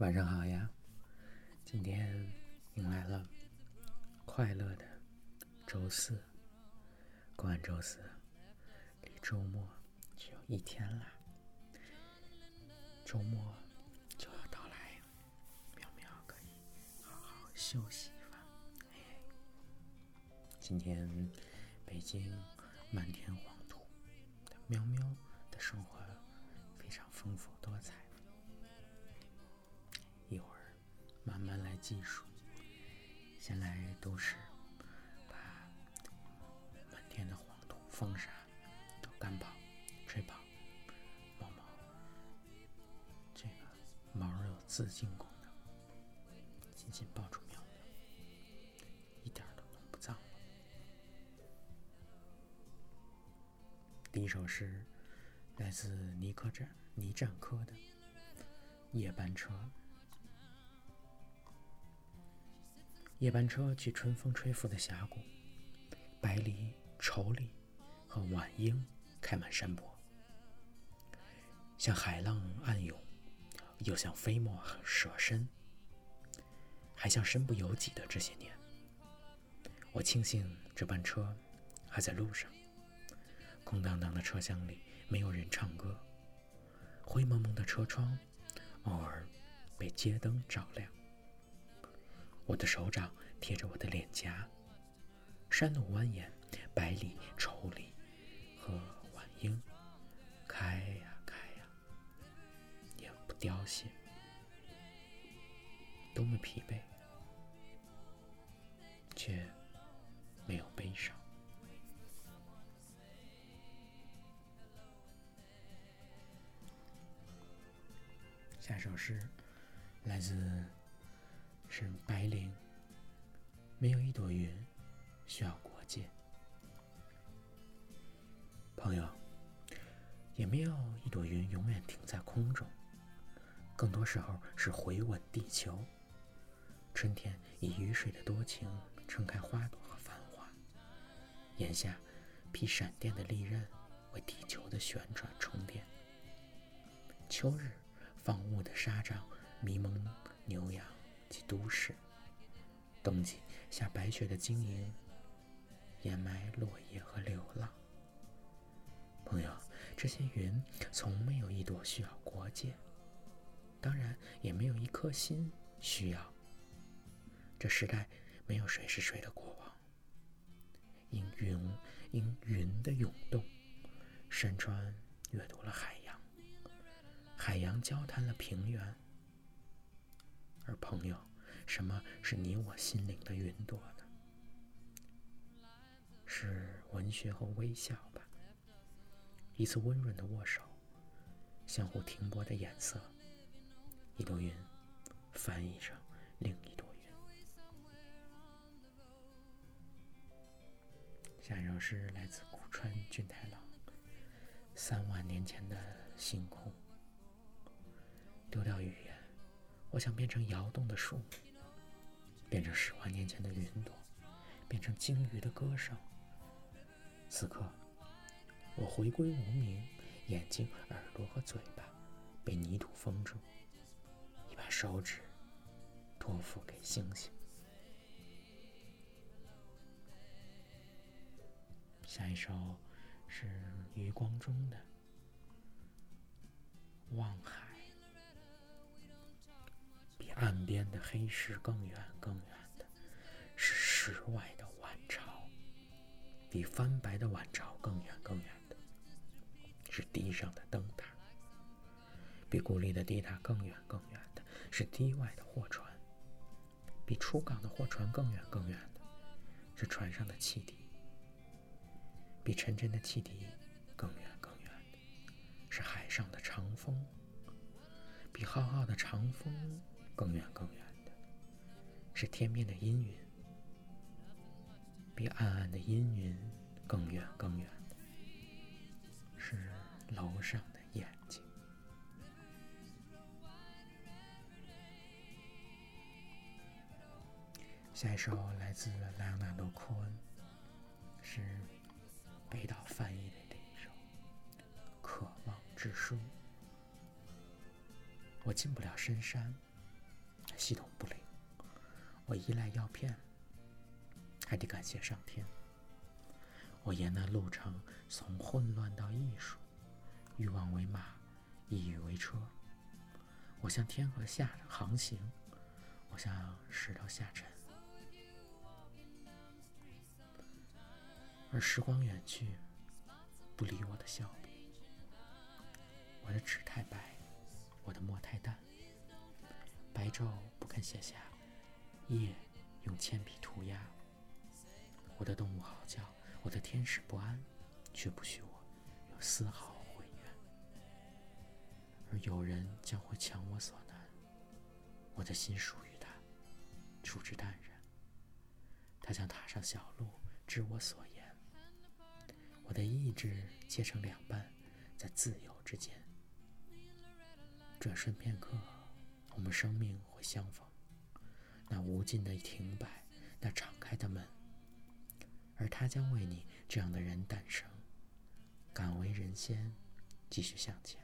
晚上好呀！今天迎来了快乐的周四，过完周四，离周末只有一天了。周末就要到来，喵喵可以好好休息一番。今天北京漫天黄土，喵喵的生活非常丰富多彩。慢慢来计数，先来都市把满天的黄土、风沙都干跑、吹跑。猫猫，这个毛有自净功能，紧紧抱住喵喵，一点都弄不脏了。第一首诗来自尼克展尼战科的《夜班车》。夜班车去春风吹拂的峡谷，白梨、稠里和晚莺开满山坡，像海浪暗涌，又像飞沫舍身，还像身不由己的这些年。我庆幸这班车还在路上，空荡荡的车厢里没有人唱歌，灰蒙蒙的车窗偶尔被街灯照亮。我的手掌贴着我的脸颊，山路蜿蜒，百里、稠里和晚樱开呀开呀，也不凋谢。多么疲惫，却没有悲伤。下首诗来自。是白灵，没有一朵云需要国界，朋友，也没有一朵云永远停在空中，更多时候是回吻地球。春天以雨水的多情撑开花朵和繁华，眼下劈闪电的利刃为地球的旋转充电。秋日放雾的沙帐迷蒙都市，冬季下白雪的晶莹，掩埋落叶和流浪。朋友，这些云从没有一朵需要国界，当然也没有一颗心需要。这时代没有谁是谁的国王。因云，因云的涌动，山川阅读了海洋，海洋交谈了平原。而朋友，什么是你我心灵的云朵呢？是文学和微笑吧。一次温润的握手，相互停泊的眼色，一朵云翻译成另一朵云。下一首诗来自古川俊太郎。三万年前的星空，丢掉语言。我想变成摇动的树，变成十万年前的云朵，变成鲸鱼的歌声。此刻，我回归无名，眼睛、耳朵和嘴巴被泥土封住，一把手指托付给星星。下一首是余光中的《望海》。岸边的黑石更远更远的，是石外的晚潮；比翻白的晚潮更远更远的，是堤上的灯塔；比孤立的堤塔更远更远的，是堤外的货船；比出港的货船更远更远的，是船上的汽笛；比沉沉的汽笛更远更远的，是海上的长风；比浩浩的长风。更远更远的，是天边的阴云；比暗暗的阴云更远更远的，是楼上的眼睛。下一首来自莱昂纳多·科恩，是北岛翻译的这一首《渴望之书》。我进不了深山。系统不灵，我依赖药片，还得感谢上天。我沿那路程从混乱到艺术，欲望为马，意欲为车。我向天河下航行，我向石头下沉。而时光远去，不理我的笑笔。我的纸太白，我的墨太淡，白昼不肯写下，夜用铅笔涂鸦。我的动物嚎叫，我的天使不安，却不许我有丝毫悔怨。而有人将会强我所难，我的心属于他，处之淡然。他将踏上小路，知我所言。我的意志切成两半，在自由之间。转瞬片刻，我们生命会相逢。那无尽的停摆，那敞开的门，而他将为你这样的人诞生。敢为人先，继续向前。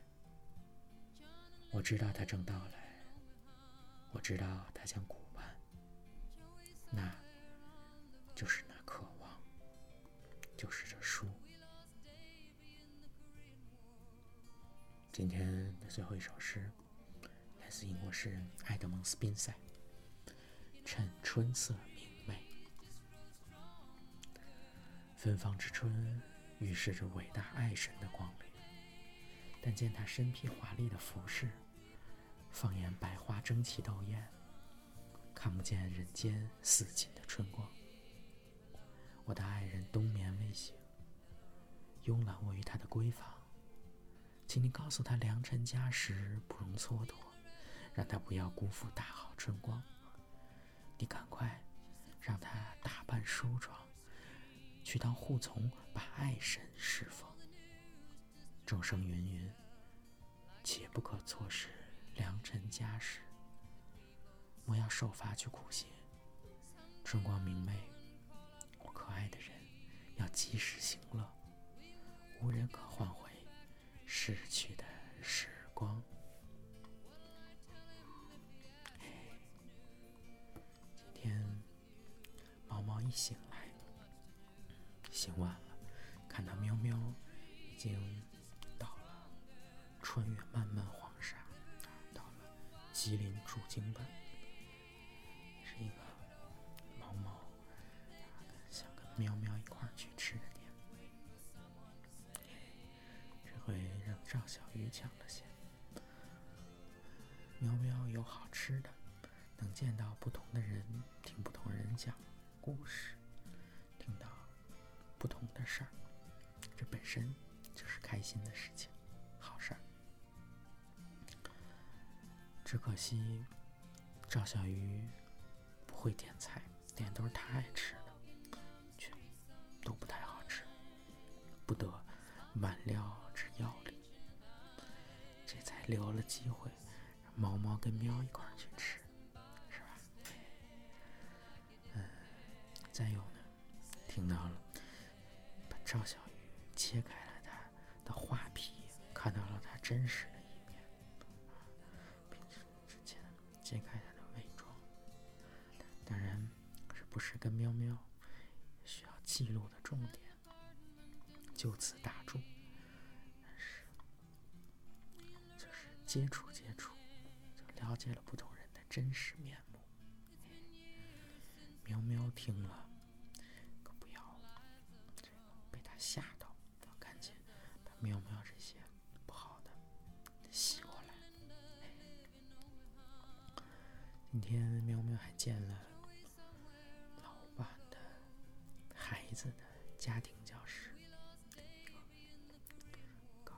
我知道他正到来，我知道他将顾盼，那就是那渴望，就是这书。今天的最后一首诗，来自英国诗人埃德蒙·斯宾塞。趁春色明媚，芬芳之春预示着伟大爱神的光临。但见他身披华丽的服饰，放眼百花争奇斗艳，看不见人间似锦的春光。我的爱人冬眠未醒，慵懒卧于他的闺房。请你告诉他，良辰佳时不容蹉跎，让他不要辜负大好春光。你赶快让他打扮梳妆，去当护从，把爱神侍奉。众生芸芸，切不可错失良辰佳时。莫要受罚去苦行。春光明媚，我可爱的人要及时行乐，无人可换回。逝去的时光。醒来，醒晚了，看到喵喵已经到了，穿越漫漫黄沙，到了吉林驻京办，是一个毛毛想跟喵喵一块去吃的。会让赵小鱼抢了先。喵喵有好吃的，能见到不同的人，听不同人讲故事，听到不同的事儿，这本身就是开心的事情，好事儿。只可惜赵小鱼不会点菜，点都是他爱吃的，却都不太好吃，不得满料之。要力，这才留了机会，让猫猫跟喵一块再有呢，听到了，把赵小鱼切开了它的画皮，看到了它真实的一面，并且之前揭开它的伪装，当然是不是跟喵喵需要记录的重点，就此打住。但是就是接触接触，就了解了不同人的真实面目。喵喵听了，今天喵喵还见了老板的孩子的家庭教师，搞。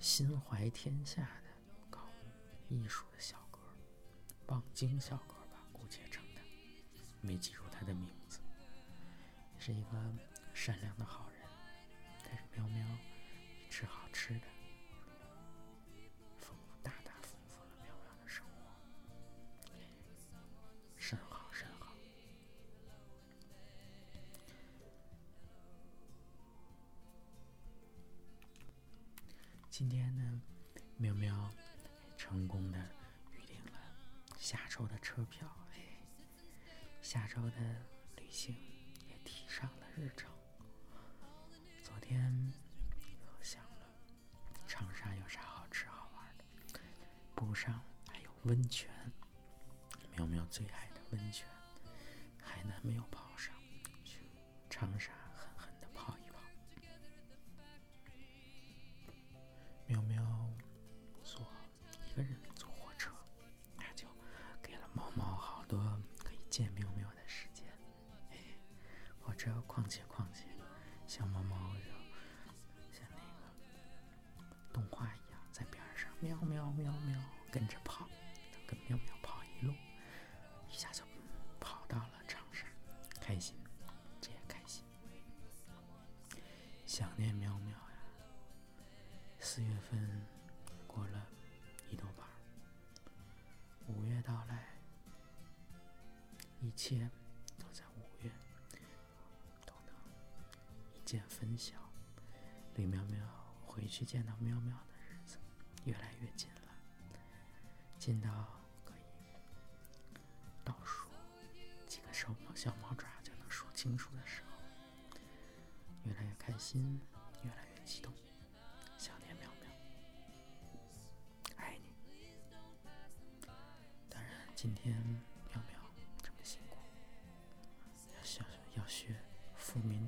心怀天下的搞艺术的小哥，望京小哥吧，姑且称他，没记住他的名字，是一个善良的好人，带着喵喵吃好吃的，今天呢，喵喵成功的预定了下周的车票，哎，下周的旅行也提上了日程。昨天又想了，长沙有啥好吃好玩的？补上还有温泉，喵喵最爱的温泉，海南没有泡上，去长沙火车况且况且，小毛毛就像那个动画一样，在边上喵喵喵喵跟着跑，跟喵喵跑一路，一下就跑到了长沙，开心，这也开心，想念喵喵呀。四月份过了一多半儿，五月到来，一切见分晓，李妙妙回去见到妙妙的日子越来越近了，近到可以倒数几个手毛小毛爪就能数清楚的时候，越来越开心，越来越激动，想念妙妙，爱你。当然，今天妙妙这么辛苦，要学要学富民。